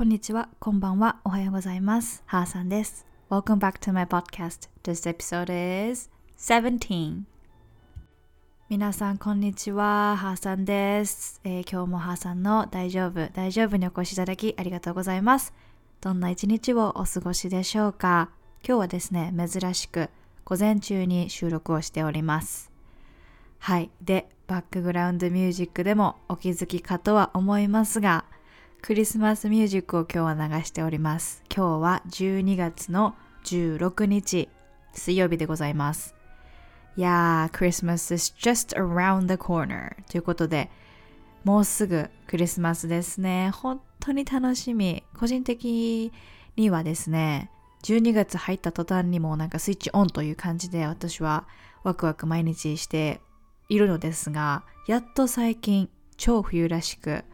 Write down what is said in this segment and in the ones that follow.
こんにちは、こんばんは、おはようございます。ハーさんです。Welcome back to my podcast. This episode is 17. 皆さん、こんにちは。ハーさんです、えー今日もハーさんの大丈夫、大丈夫にお越しいただきありがとうございます。どんな一日をお過ごしでしょうか？今日はですね、珍しく午前中に収録をしております。はい。で、バックグラウンドミュージックでもお気づきかとは思いますが、クリスマスミュージックを今日は流しております。今日は12月の16日、水曜日でございます。いやー、Christmas is just around the corner ということで、もうすぐクリスマスですね。本当に楽しみ。個人的にはですね、12月入った途端にもなんかスイッチオンという感じで私はワクワク毎日しているのですが、やっと最近超冬らしく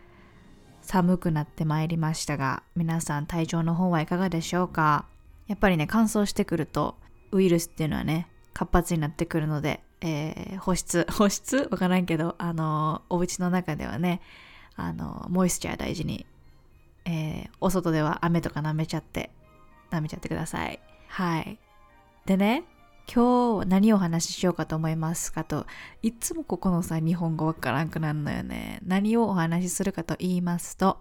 寒くなってまいりましたが、皆さん体調の方はいかがでしょうか？やっぱりね、乾燥してくるとウイルスっていうのはね、活発になってくるので、えー保湿、保湿？わからんけど、あの、お家の中ではね、あの、モイスチャー大事に、えーお外では雨とか舐めちゃって、舐めちゃってください。はい。でね、今日何をお話ししようかと思いますかと、いつもここのさ、日本語わからんくなるのよね。何をお話しするかと言いますと、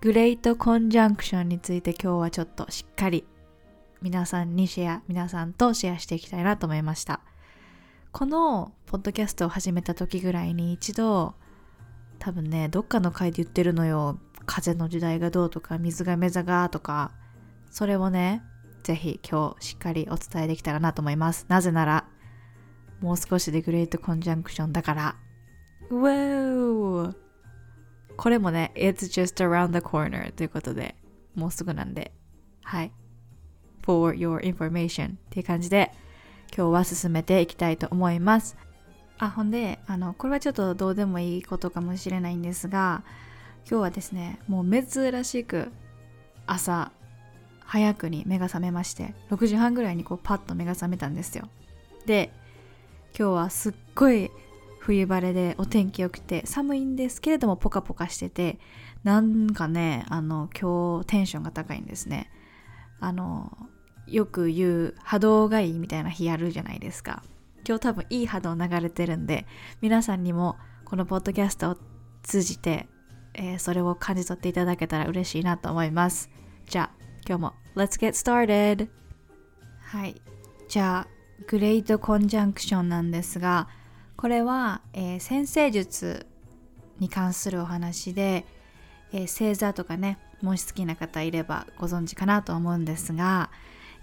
グレートコンジャンクションについて今日はちょっとしっかり皆さんにシェア、皆さんとシェアしていきたいなと思いました。このポッドキャストを始めた時ぐらいに一度、多分ね、どっかの回で言ってるのよ。風の時代がどうとか、水が目座がとか、それをね、ぜひ今日しっかりお伝えできたらなと思います。なぜなら、もう少しでグレートコンジャンクションだから。うわーこれもね、It's just around the corner ということで、もうすぐなんで、はい。for your information っていう感じで、今日は進めていきたいと思います。あ、ほんで、あの、これはちょっとどうでもいいことかもしれないんですが、今日はですね、もう珍しく朝早くに目が覚めまして、6時半ぐらいにこうパッと目が覚めたんですよ。で、今日はすっごい冬晴れでお天気良くて寒いんですけれどもポカポカしてて、なんかね、あの、今日テンションが高いんですね。あの、よく言う波動がいいみたいな日あるじゃないですか。今日多分いい波動流れてるんで、皆さんにもこのポッドキャストを通じて、えーそれを感じ取っていただけたら嬉しいなと思います。じゃあ、今日も Let's get started! はい。じゃあ、グレートコンジャンクションなんですが、これは、えー先生術に関するお話で、えー星座とかね、もし好きな方いればご存知かなと思うんですが、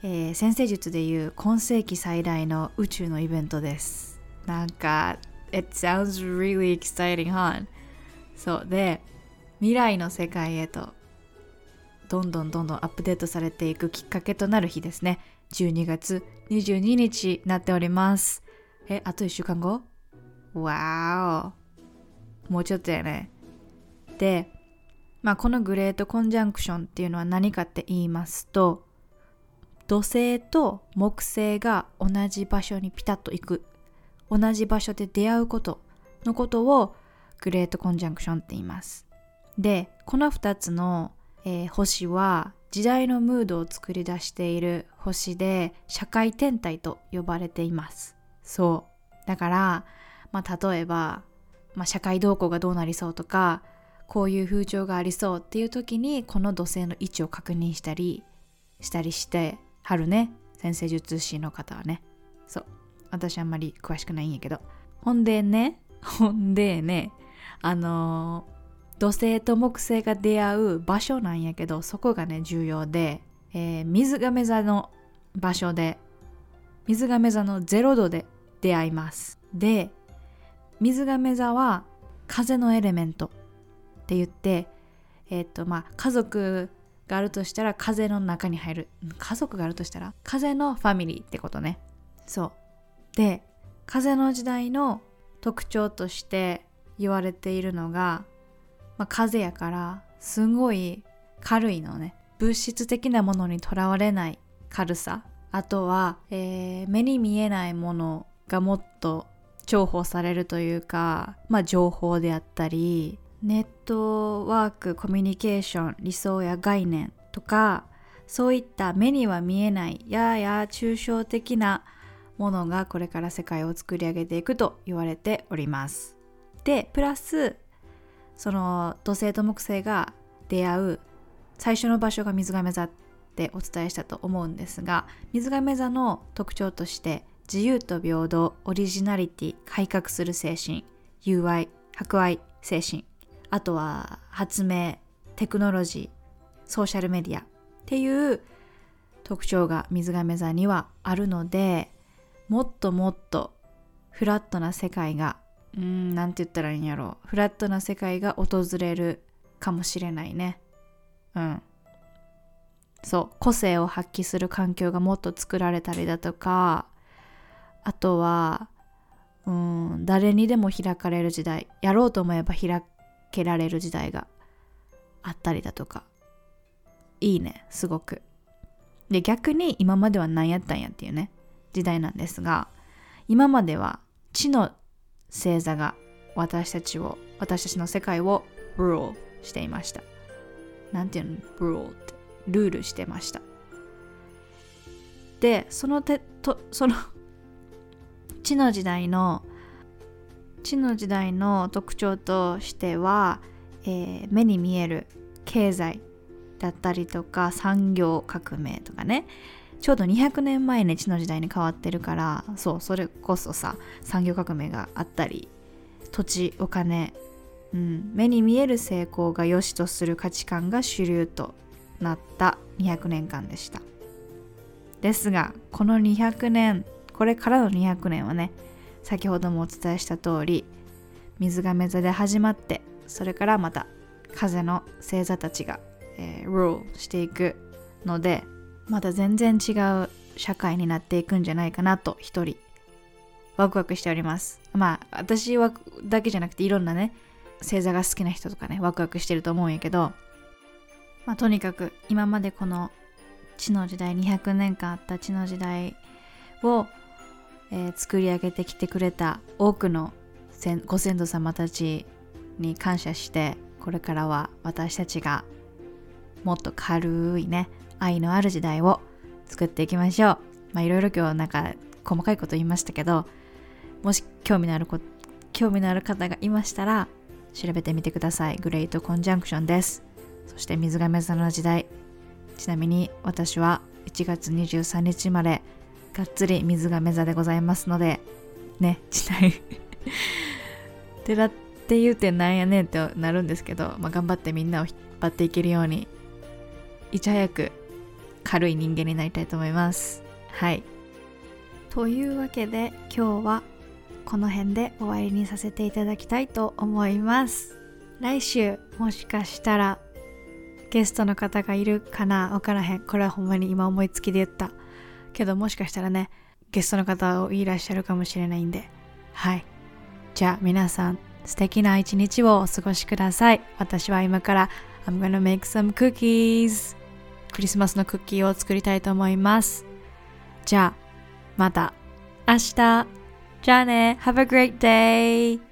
えー先生術でいう今世紀最大の宇宙のイベントです。なんか、It sounds really exciting, huh? そうで、未来の世界へとどんどんどんどんアップデートされていくきっかけとなる日ですね。12月22日になっております。え、あと1週間後？わお。もうちょっとやね。で、まあこのグレートコンジャンクションっていうのは何かって言いますと、土星と木星が同じ場所にピタッと行く。同じ場所で出会うことのことをグレートコンジャンクションって言います。で、この2つの、えー星は時代のムードを作り出している星で社会天体と呼ばれています。そう。だから、まあ例えば、まあ、社会動向がどうなりそうとか、こういう風潮がありそうっていう時にこの土星の位置を確認したりしたりしてはるね。先生術師の方はね。そう。私あんまり詳しくないんやけど。ほんでね、ほんでね、あのー土星と木星が出会う場所なんやけど、そこがね、重要で、えー水亀座の場所で、水亀座の0度で出会います。で、水亀座は風のエレメントって言って、えっ、と、まあ、家族があるとしたら風の中に入る。家族があるとしたら？風のファミリーってことね。そう。で、風の時代の特徴として言われているのが、まあ、風やからすごい軽いのね。物質的なものにとらわれない軽さ。あとは、えー目に見えないものがもっと重宝されるというか、まあ、情報であったりネットワークコミュニケーション理想や概念とかそういった目には見えないやや抽象的なものがこれから世界を作り上げていくと言われております。でプラスその土星と木星が出会う最初の場所が水亀座ってお伝えしたと思うんですが水亀座の特徴として自由と平等オリジナリティ改革する精神友愛博愛精神あとは発明テクノロジーソーシャルメディアっていう特徴が水亀座にはあるのでもっともっとフラットな世界がうんなんて言ったらいいんやろ。フラットな世界が訪れるかもしれないね。うん。そう。個性を発揮する環境がもっと作られたりだとか。あとはうん誰にでも開かれる時代。やろうと思えば開けられる時代があったりだとか。いいね。すごく。で逆に今までは何やったんやっていうね。時代なんですが今までは地の星座が私たちを私たちの世界を rule していました。なんていうの？rule ってルールしてました。でそのてとその地の時代の地の時代の特徴としては、えー、目に見える経済だったりとか産業革命とかね。ちょうど200年前に地の時代に変わってるからそうそれこそさ産業革命があったり土地お金、うん、目に見える成功が良しとする価値観が主流となった200年間でした。ですがこの200年これからの200年はね先ほどもお伝えした通り水亀座で始まってそれからまた風の星座たちが、えー、ルールしていくのでまた全然違う社会になっていくんじゃないかなと一人ワクワクしております。まあ私はだけじゃなくていろんなね星座が好きな人とかねワクワクしてると思うんやけどまあとにかく今までこの地の時代200年間あった地の時代をえー、作り上げてきてくれた多くのご先祖様たちに感謝してこれからは私たちがもっと軽いね愛のある時代を作っていきましょう。まあいろいろ今日なんか細かいこと言いましたけどもし興味のあるこ興味のある方がいましたら調べてみてください。グレートコンジャンクションです。そして水亀座の時代。ちなみに私は1月23日までがっつり水が座でございますので、ね、時代 てらって言うてなんやねんってなるんですけど、まあ、頑張ってみんなを引っ張っていけるように、いち早く軽い人間になりたいと思います。はい。というわけで今日はこの辺で終わりにさせていただきたいと思います。来週もしかしたらゲストの方がいるかなわからへん。これはほんまに今思いつきで言った。けどもしかしたらね、ゲストの方をいらっしゃるかもしれないんで。はい。じゃあ皆さん、素敵な一日をお過ごしください。私は今から I'm gonna make some cookies クリスマスのクッキーを作りたいと思います。じゃあ、また明日。じゃあね。Have a great day!